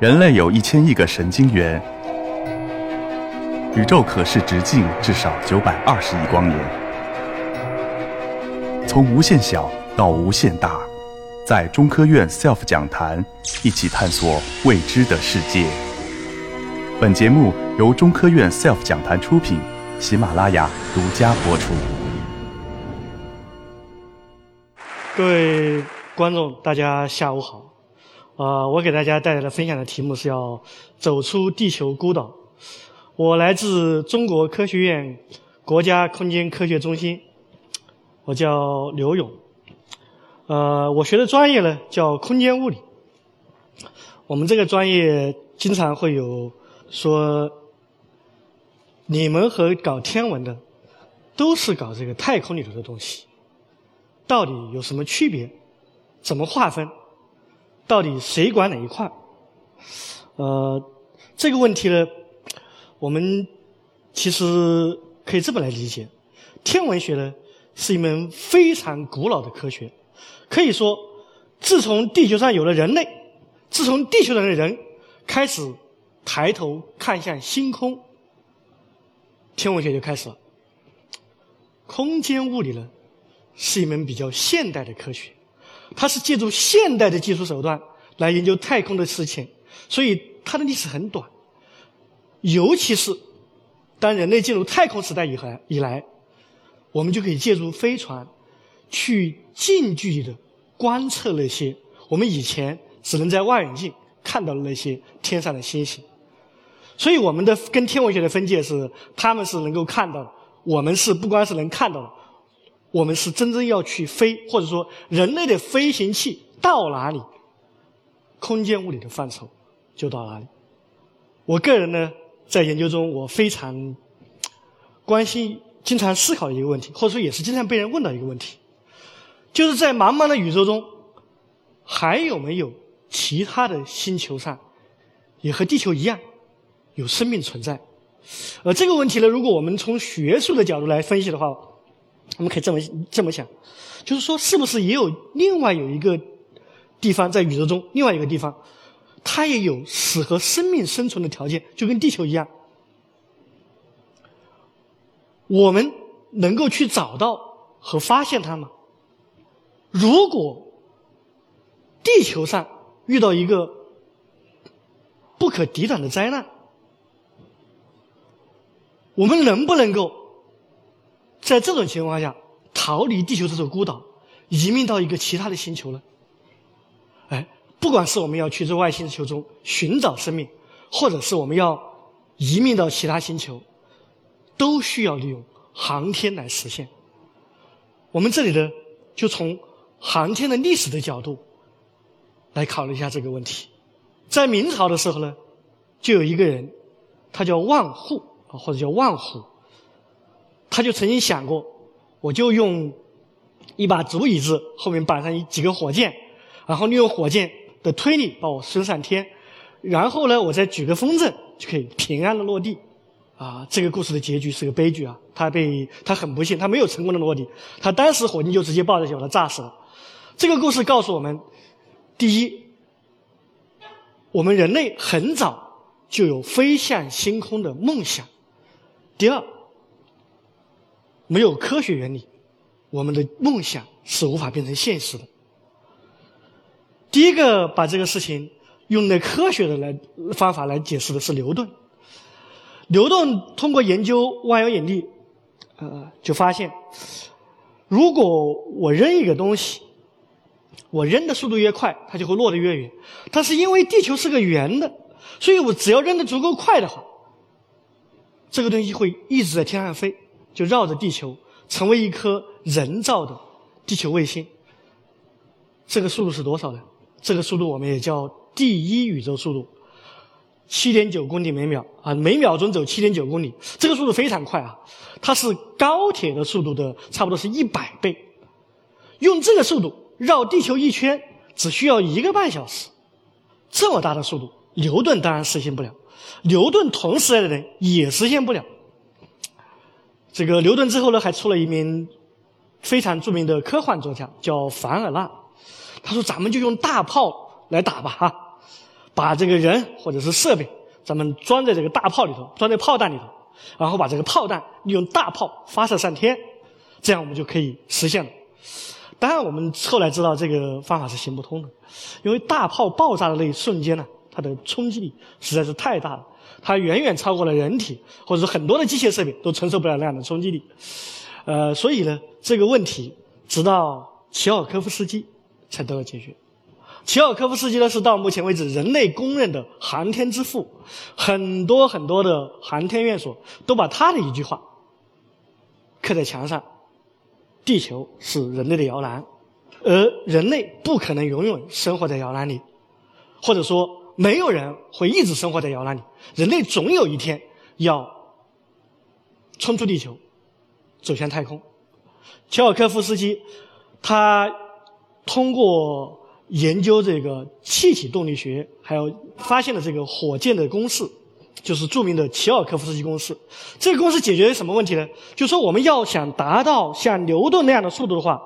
人类有一千亿个神经元，宇宙可视直径至少九百二十亿光年。从无限小到无限大，在中科院 SELF 讲坛一起探索未知的世界。本节目由中科院 SELF 讲坛出品，喜马拉雅独家播出。各位观众，大家下午好。啊，我给大家带来的分享的题目是要走出地球孤岛。我来自中国科学院国家空间科学中心，我叫刘勇。呃，我学的专业呢叫空间物理。我们这个专业经常会有说，你们和搞天文的都是搞这个太空里头的东西，到底有什么区别？怎么划分？到底谁管哪一块？呃，这个问题呢，我们其实可以这么来理解：天文学呢是一门非常古老的科学，可以说，自从地球上有了人类，自从地球上的人开始抬头看向星空，天文学就开始了。空间物理呢是一门比较现代的科学。它是借助现代的技术手段来研究太空的事情，所以它的历史很短。尤其是当人类进入太空时代以后，以来，我们就可以借助飞船去近距离的观测那些我们以前只能在望远镜看到的那些天上的星星。所以，我们的跟天文学的分界是，他们是能够看到的，我们是不光是能看到的。我们是真正要去飞，或者说人类的飞行器到哪里，空间物理的范畴就到哪里。我个人呢，在研究中，我非常关心、经常思考的一个问题，或者说也是经常被人问到一个问题，就是在茫茫的宇宙中，还有没有其他的星球上，也和地球一样有生命存在？而这个问题呢，如果我们从学术的角度来分析的话，我们可以这么这么想，就是说，是不是也有另外有一个地方在宇宙中，另外一个地方，它也有适合生命生存的条件，就跟地球一样。我们能够去找到和发现它吗？如果地球上遇到一个不可抵挡的灾难，我们能不能够？在这种情况下，逃离地球这座孤岛，移民到一个其他的星球呢？哎，不管是我们要去这外星球中寻找生命，或者是我们要移民到其他星球，都需要利用航天来实现。我们这里呢，就从航天的历史的角度来考虑一下这个问题。在明朝的时候呢，就有一个人，他叫万户啊，或者叫万户。他就曾经想过，我就用一把竹椅子后面绑上一几个火箭，然后利用火箭的推力把我升上天，然后呢，我再举个风筝就可以平安的落地。啊，这个故事的结局是个悲剧啊！他被他很不幸，他没有成功的落地，他当时火箭就直接爆炸，把他炸死了。这个故事告诉我们：第一，我们人类很早就有飞向星空的梦想；第二。没有科学原理，我们的梦想是无法变成现实的。第一个把这个事情用的科学的来方法来解释的是牛顿。牛顿通过研究万有引力，呃，就发现，如果我扔一个东西，我扔的速度越快，它就会落得越远。但是因为地球是个圆的，所以我只要扔的足够快的话，这个东西会一直在天上飞。就绕着地球，成为一颗人造的地球卫星。这个速度是多少呢？这个速度我们也叫第一宇宙速度，七点九公里每秒啊，每秒钟走七点九公里，这个速度非常快啊！它是高铁的速度的差不多是一百倍。用这个速度绕地球一圈，只需要一个半小时。这么大的速度，牛顿当然实现不了，牛顿同时代的人也实现不了。这个牛顿之后呢，还出了一名非常著名的科幻作家，叫凡尔纳。他说：“咱们就用大炮来打吧，哈！把这个人或者是设备，咱们装在这个大炮里头，装在炮弹里头，然后把这个炮弹利用大炮发射上天，这样我们就可以实现了。当然，我们后来知道这个方法是行不通的，因为大炮爆炸的那一瞬间呢，它的冲击力实在是太大了，它远远超过了人体或者说很多的机械设备都承受不了那样的冲击力。呃，所以呢，这个问题直到齐奥科夫斯基才得到解决。齐奥科夫斯基呢是到目前为止人类公认的航天之父，很多很多的航天院所都把他的一句话刻在墙上。地球是人类的摇篮，而人类不可能永远生活在摇篮里，或者说没有人会一直生活在摇篮里。人类总有一天要冲出地球，走向太空。乔尔科夫斯基他通过研究这个气体动力学，还有发现了这个火箭的公式。就是著名的齐奥科夫斯基公式，这个公式解决什么问题呢？就说，我们要想达到像牛顿那样的速度的话，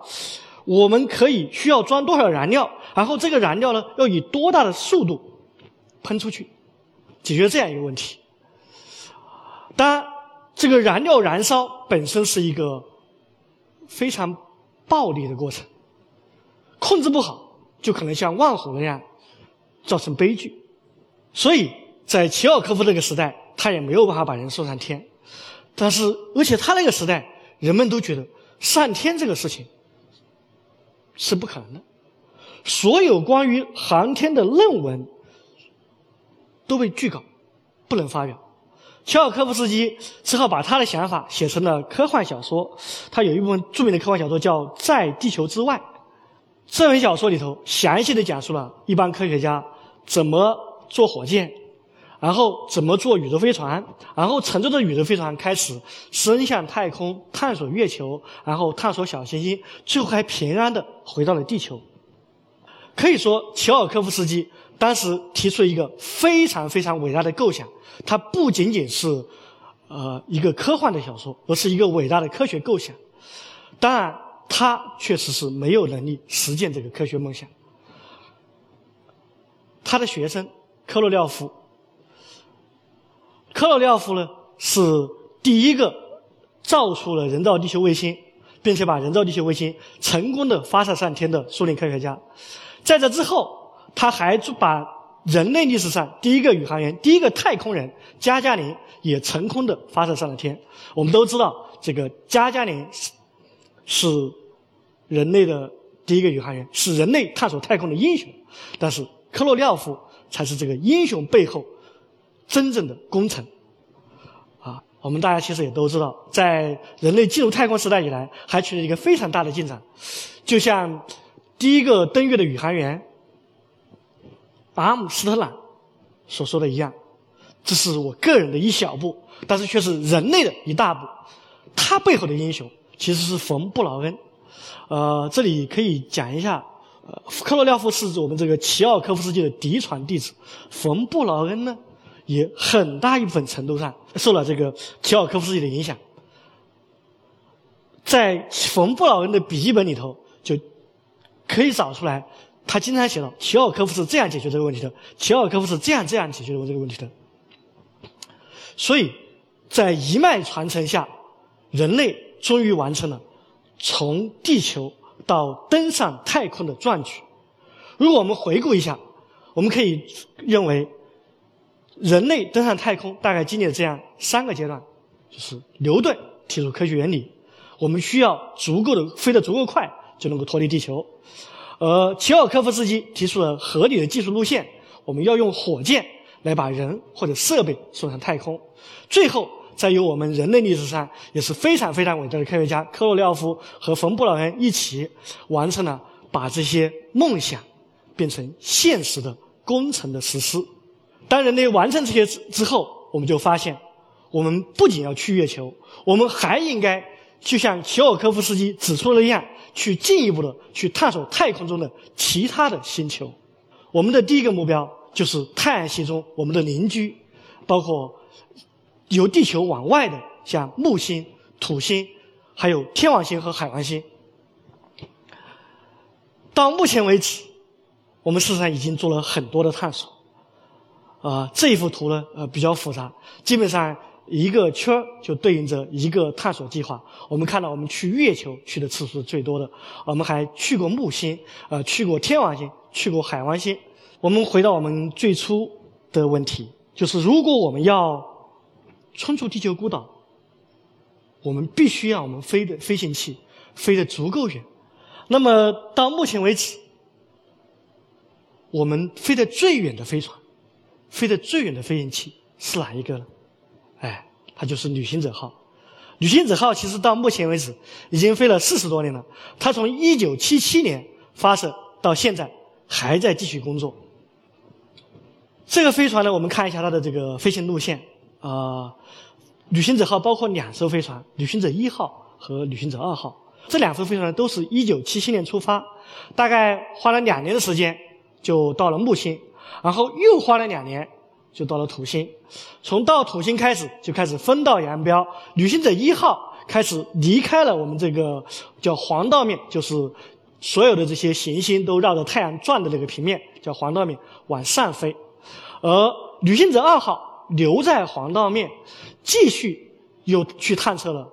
我们可以需要装多少燃料，然后这个燃料呢，要以多大的速度喷出去，解决这样一个问题。当然，这个燃料燃烧本身是一个非常暴力的过程，控制不好就可能像万火那样造成悲剧，所以。在齐奥科夫那个时代，他也没有办法把人送上天，但是而且他那个时代，人们都觉得上天这个事情是不可能的，所有关于航天的论文都被拒稿，不能发表。齐奥科夫斯基只好把他的想法写成了科幻小说，他有一部分著名的科幻小说叫《在地球之外》，这本小说里头详细的讲述了一帮科学家怎么做火箭。然后怎么做宇宙飞船？然后乘坐着宇宙飞船开始升向太空，探索月球，然后探索小行星，最后还平安的回到了地球。可以说，乔尔科夫斯基当时提出了一个非常非常伟大的构想。它不仅仅是呃一个科幻的小说，而是一个伟大的科学构想。当然，他确实是没有能力实现这个科学梦想。他的学生科洛廖夫。科罗廖夫呢是第一个造出了人造地球卫星，并且把人造地球卫星成功的发射上天的苏联科学家。在这之后，他还把人类历史上第一个宇航员、第一个太空人加加林也成功的发射上了天。我们都知道，这个加加林是是人类的第一个宇航员，是人类探索太空的英雄。但是科罗廖夫才是这个英雄背后。真正的功臣，啊，我们大家其实也都知道，在人类进入太空时代以来，还取得一个非常大的进展。就像第一个登月的宇航员阿姆斯特朗所说的一样，这是我个人的一小步，但是却是人类的一大步。他背后的英雄其实是冯布劳恩。呃，这里可以讲一下，呃，克罗廖夫是我们这个齐奥科夫斯基的嫡传弟子，冯布劳恩呢？也很大一部分程度上受了这个齐奥科夫斯基的影响，在冯布劳恩的笔记本里头就可以找出来，他经常写到齐奥科夫是这样解决这个问题的，齐奥科夫是这样这样解决这个问题的。所以在一脉传承下，人类终于完成了从地球到登上太空的壮举。如果我们回顾一下，我们可以认为。人类登上太空大概经历了这样三个阶段，就是牛顿提出科学原理，我们需要足够的飞得足够快就能够脱离地球，而齐奥科夫斯基提出了合理的技术路线，我们要用火箭来把人或者设备送上太空，最后再由我们人类历史上也是非常非常伟大的科学家科洛廖夫和冯布劳恩一起完成了把这些梦想变成现实的工程的实施。当人类完成这些之之后，我们就发现，我们不仅要去月球，我们还应该就像齐奥科夫斯基指出的那样，去进一步的去探索太空中的其他的星球。我们的第一个目标就是太阳系中我们的邻居，包括由地球往外的，像木星、土星，还有天王星和海王星。到目前为止，我们事实上已经做了很多的探索。啊，这一幅图呢，呃，比较复杂，基本上一个圈就对应着一个探索计划。我们看到，我们去月球去的次数是最多的，我们还去过木星，呃，去过天王星，去过海王星。我们回到我们最初的问题，就是如果我们要冲出地球孤岛，我们必须让我们飞的飞行器飞得足够远。那么到目前为止，我们飞得最远的飞船。飞得最远的飞行器是哪一个呢？哎，它就是旅行者号。旅行者号其实到目前为止已经飞了四十多年了。它从一九七七年发射到现在还在继续工作。这个飞船呢，我们看一下它的这个飞行路线啊。旅行者号包括两艘飞船，旅行者一号和旅行者二号。这两艘飞船都是一九七七年出发，大概花了两年的时间就到了木星。然后又花了两年，就到了土星。从到土星开始，就开始分道扬镳。旅行者一号开始离开了我们这个叫黄道面，就是所有的这些行星都绕着太阳转的那个平面，叫黄道面，往上飞。而旅行者二号留在黄道面，继续又去探测了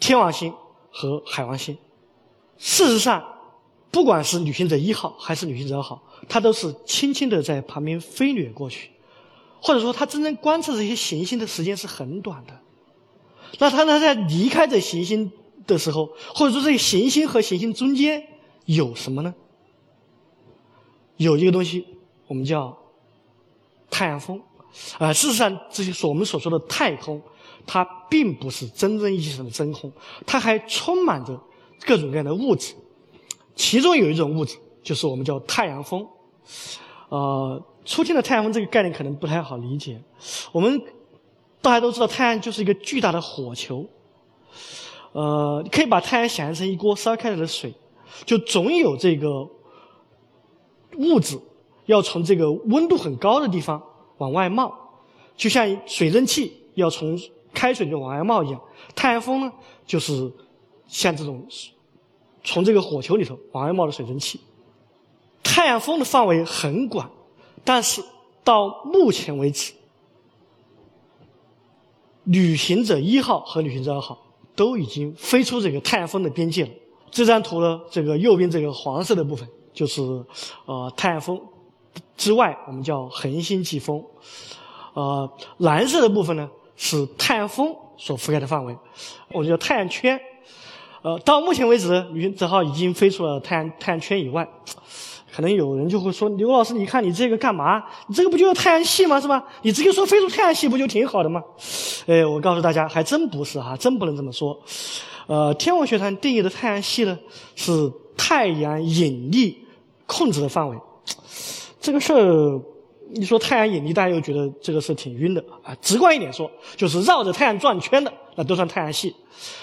天王星和海王星。事实上，不管是旅行者一号还是旅行者二号。它都是轻轻的在旁边飞掠过去，或者说，它真正观测这些行星的时间是很短的。那它呢，在离开这行星的时候，或者说这个行星和行星中间有什么呢？有一个东西，我们叫太阳风。啊，事实上，这些所我们所说的太空，它并不是真正意义上的真空，它还充满着各种各样的物质，其中有一种物质。就是我们叫太阳风，呃，初听的太阳风这个概念可能不太好理解。我们大家都知道，太阳就是一个巨大的火球，呃，可以把太阳想象成一锅烧开了的水，就总有这个物质要从这个温度很高的地方往外冒，就像水蒸气要从开水里往外冒一样。太阳风呢，就是像这种从这个火球里头往外冒的水蒸气。太阳风的范围很广，但是到目前为止，旅行者一号和旅行者二号都已经飞出这个太阳风的边界了。这张图呢，这个右边这个黄色的部分就是呃太阳风之外，我们叫恒星际风。呃，蓝色的部分呢是太阳风所覆盖的范围，我们叫太阳圈。呃，到目前为止，旅行者号已经飞出了太阳太阳圈以外。可能有人就会说：“刘老师，你看你这个干嘛？你这个不就是太阳系吗？是吧？你直接说飞出太阳系不就挺好的吗？”哎，我告诉大家，还真不是哈，真不能这么说。呃，天文学上定义的太阳系呢，是太阳引力控制的范围。这个事儿，你说太阳引力，大家又觉得这个事挺晕的啊。直观一点说，就是绕着太阳转圈的，那都算太阳系。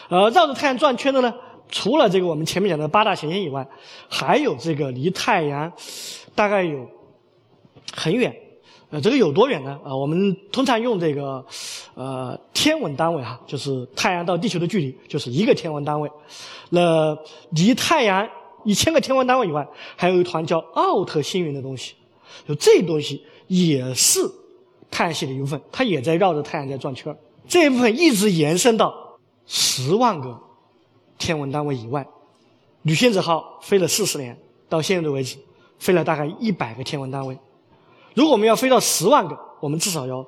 呃，绕着太阳转圈的呢？除了这个我们前面讲的八大行星以外，还有这个离太阳大概有很远，呃，这个有多远呢？啊，我们通常用这个呃天文单位哈，就是太阳到地球的距离就是一个天文单位。那离太阳一千个天文单位以外，还有一团叫奥特星云的东西，就这东西也是太阳系的一部分，它也在绕着太阳在转圈这一部分一直延伸到十万个。天文单位以外，旅行者号飞了四十年，到现在为止，飞了大概一百个天文单位。如果我们要飞到十万个，我们至少要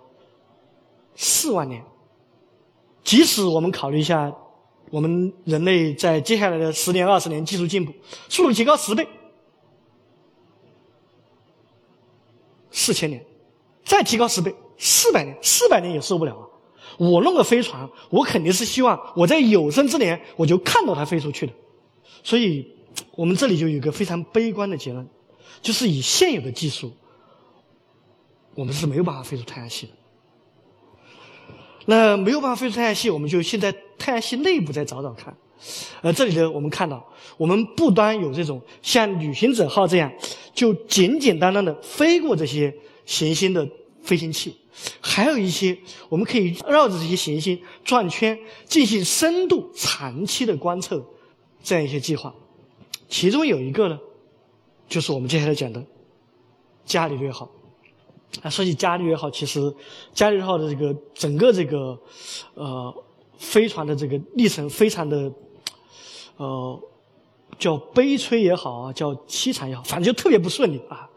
四万年。即使我们考虑一下，我们人类在接下来的十年、二十年技术进步，速度提高十倍，四千年，再提高十倍，四百年，四百年也受不了啊！我弄个飞船，我肯定是希望我在有生之年我就看到它飞出去的。所以，我们这里就有一个非常悲观的结论，就是以现有的技术，我们是没有办法飞出太阳系的。那没有办法飞出太阳系，我们就现在太阳系内部再找找看。呃，这里呢，我们看到，我们不单有这种像旅行者号这样，就简简单单的飞过这些行星的飞行器。还有一些，我们可以绕着这些行星转圈，进行深度、长期的观测，这样一些计划。其中有一个呢，就是我们接下来讲的伽利略号。啊，说起伽利略号，其实伽利略号的这个整个这个呃飞船的这个历程非常的呃叫悲催也好啊，叫凄惨也好，反正就特别不顺利啊。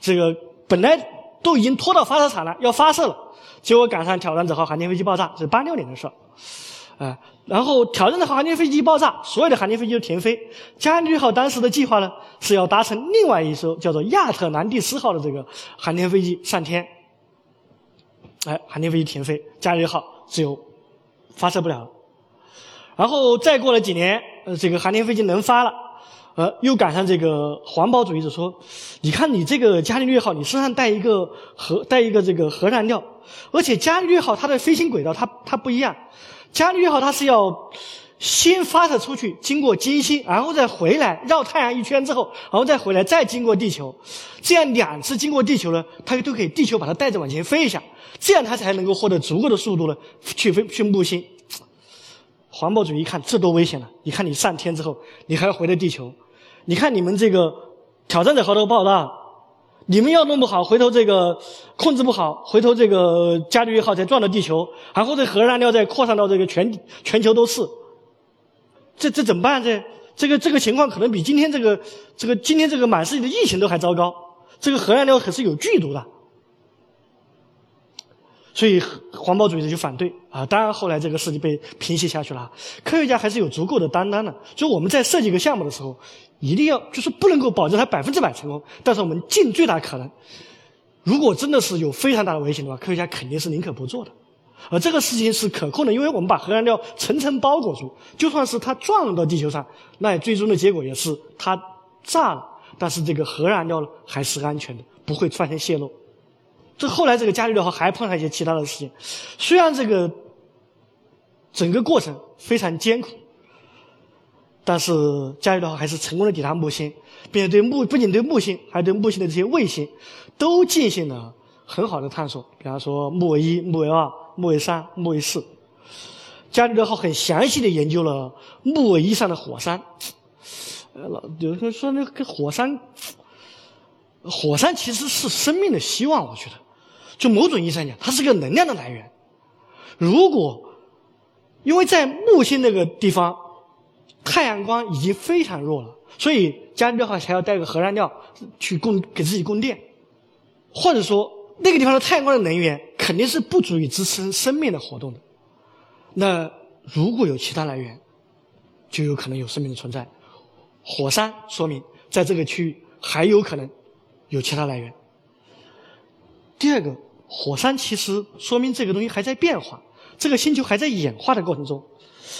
这个本来都已经拖到发射场了，要发射了，结果赶上挑战者号航天飞机爆炸，是八六年的事儿。啊，然后挑战者号航天飞机爆炸，所有的航天飞机都停飞。伽利略号当时的计划呢，是要搭乘另外一艘叫做亚特兰蒂斯号的这个航天飞机上天。哎，航天飞机停飞，伽利略号只有发射不了了。然后再过了几年，呃，这个航天飞机能发了，呃，又赶上这个环保主义者说：“你看你这个伽利略号，你身上带一个核，带一个这个核燃料，而且伽利略号它的飞行轨道它它不一样。”伽利略号它是要先发射出去，经过金星，然后再回来绕太阳一圈之后，然后再回来，再经过地球，这样两次经过地球呢，它都可以地球把它带着往前飞一下，这样它才能够获得足够的速度呢，去飞去木星。环保主义一看这多危险了！你看你上天之后，你还要回到地球，你看你们这个挑战者号都爆炸。你们要弄不好，回头这个控制不好，回头这个伽利略号再撞到地球，然后这核燃料再扩散到这个全全球都是，这这怎么办？这这个这个情况可能比今天这个这个今天这个满世界的疫情都还糟糕。这个核燃料可是有剧毒的，所以环保主义者就反对啊。当然后来这个事情被平息下去了。科学家还是有足够的担当的，就我们在设计一个项目的时候。一定要就是不能够保证它百分之百成功，但是我们尽最大可能。如果真的是有非常大的危险的话，科学家肯定是宁可不做的。而这个事情是可控的，因为我们把核燃料层层包裹住，就算是它撞到地球上，那最终的结果也是它炸了，但是这个核燃料呢还是安全的，不会发生泄漏。这后来这个伽利略号还碰上一些其他的事情，虽然这个整个过程非常艰苦。但是伽利略号还是成功的抵达木星，并且对木不仅对木星，还对木星的这些卫星，都进行了很好的探索。比方说木卫一、木卫二、木卫三、木卫四，伽利略号很详细的研究了木卫一上的火山。呃，老有人说那个火山，火山其实是生命的希望。我觉得，就某种意义上讲，它是个能量的来源。如果因为在木星那个地方。太阳光已经非常弱了，所以伽利略号才要带个核燃料去供给自己供电，或者说那个地方的太阳光的能源肯定是不足以支撑生命的活动的。那如果有其他来源，就有可能有生命的存在。火山说明在这个区域还有可能有其他来源。第二个，火山其实说明这个东西还在变化，这个星球还在演化的过程中。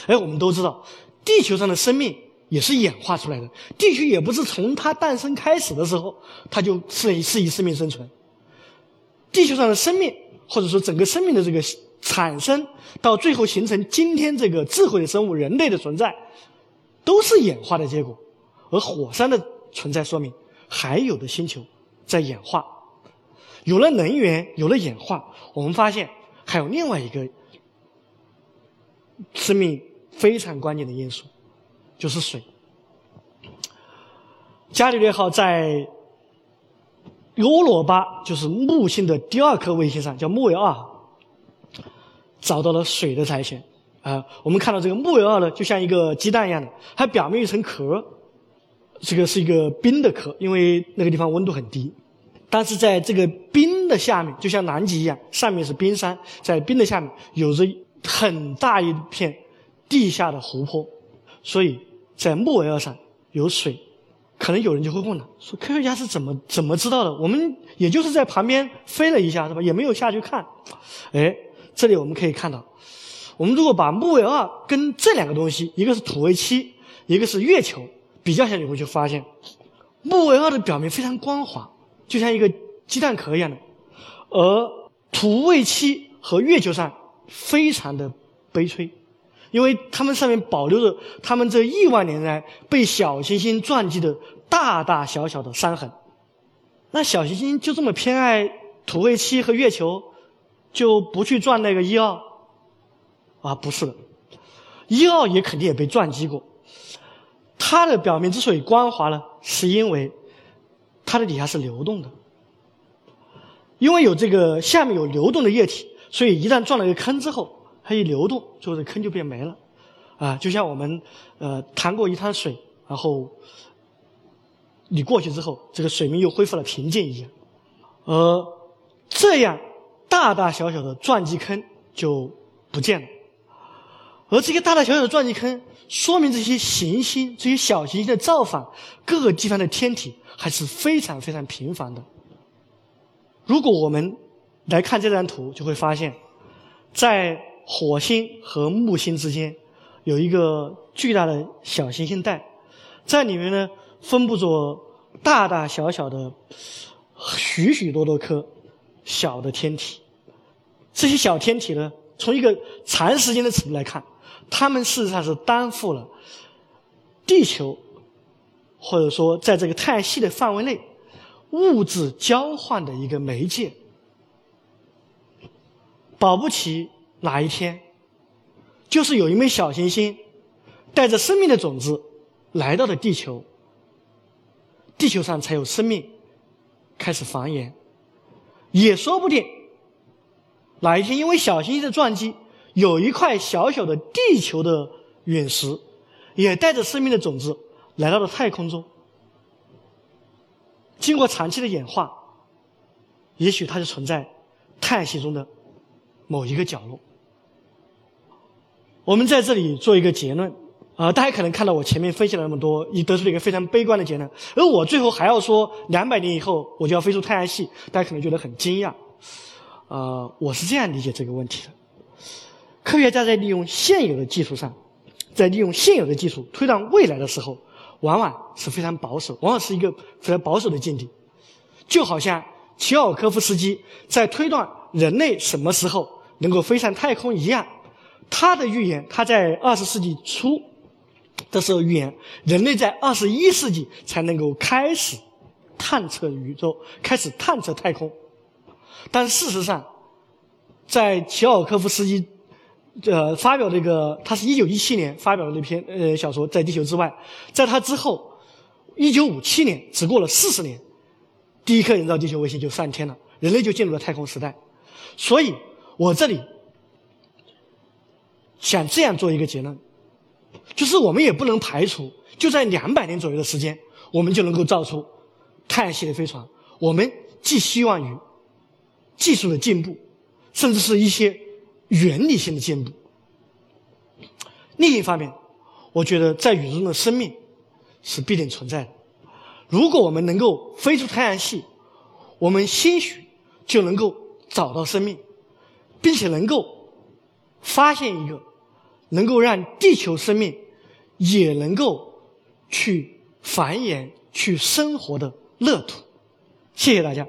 哎，我们都知道。地球上的生命也是演化出来的，地球也不是从它诞生开始的时候，它就是是以生命生存。地球上的生命，或者说整个生命的这个产生，到最后形成今天这个智慧的生物人类的存在，都是演化的结果。而火山的存在说明，还有的星球在演化，有了能源，有了演化，我们发现还有另外一个生命。非常关键的因素就是水。伽利略号在欧罗巴，就是木星的第二颗卫星上，叫木卫二，找到了水的苔藓。啊，我们看到这个木卫二呢，就像一个鸡蛋一样的，它表面一层壳，这个是一个冰的壳，因为那个地方温度很低。但是在这个冰的下面，就像南极一样，上面是冰山，在冰的下面有着很大一片。地下的湖泊，所以在木卫二上有水，可能有人就会问了：说科学家是怎么怎么知道的？我们也就是在旁边飞了一下，是吧？也没有下去看。哎，这里我们可以看到，我们如果把木卫二跟这两个东西，一个是土卫七，一个是月球，比较下，你会就发现，木卫二的表面非常光滑，就像一个鸡蛋壳一样的，而土卫七和月球上非常的悲催。因为它们上面保留着它们这亿万年来被小行星撞击的大大小小的伤痕，那小行星就这么偏爱土卫七和月球，就不去撞那个一二？啊，不是的，一二也肯定也被撞击过。它的表面之所以光滑呢，是因为它的底下是流动的。因为有这个下面有流动的液体，所以一旦撞了一个坑之后，它一流动，最后这坑就变没了。啊，就像我们呃谈过一滩水，然后你过去之后，这个水面又恢复了平静一样。而这样大大小小的撞击坑就不见了。而这个大大小小的撞击坑，说明这些行星、这些小行星的造访各个地方的天体还是非常非常频繁的。如果我们来看这张图，就会发现，在火星和木星之间有一个巨大的小行星带，在里面呢分布着大大小小的许许多多颗小的天体。这些小天体呢，从一个长时间的尺度来看。他们事实上是担负了地球，或者说在这个太阳系的范围内物质交换的一个媒介。保不齐哪一天，就是有一枚小行星带着生命的种子来到了地球，地球上才有生命开始繁衍。也说不定，哪一天因为小行星的撞击。有一块小小的地球的陨石，也带着生命的种子来到了太空中。经过长期的演化，也许它就存在太阳系中的某一个角落。我们在这里做一个结论啊，大家可能看到我前面分析了那么多，已得出了一个非常悲观的结论，而我最后还要说两百年以后我就要飞出太阳系，大家可能觉得很惊讶。啊，我是这样理解这个问题的。科学家在利用现有的技术上，在利用现有的技术推断未来的时候，往往是非常保守，往往是一个非常保守的境地。就好像齐奥科夫斯基在推断人类什么时候能够飞上太空一样，他的预言，他在二十世纪初的时候预言，人类在二十一世纪才能够开始探测宇宙，开始探测太空。但事实上，在齐奥科夫斯基。呃，发表这个，他是一九一七年发表的那篇呃小说《在地球之外》。在他之后，一九五七年，只过了四十年，第一颗人造地球卫星就上天了，人类就进入了太空时代。所以，我这里想这样做一个结论，就是我们也不能排除，就在两百年左右的时间，我们就能够造出太阳系的飞船。我们寄希望于技术的进步，甚至是一些。原理性的进步。另一方面，我觉得在宇宙中的生命是必定存在的。如果我们能够飞出太阳系，我们兴许就能够找到生命，并且能够发现一个能够让地球生命也能够去繁衍、去生活的乐土。谢谢大家。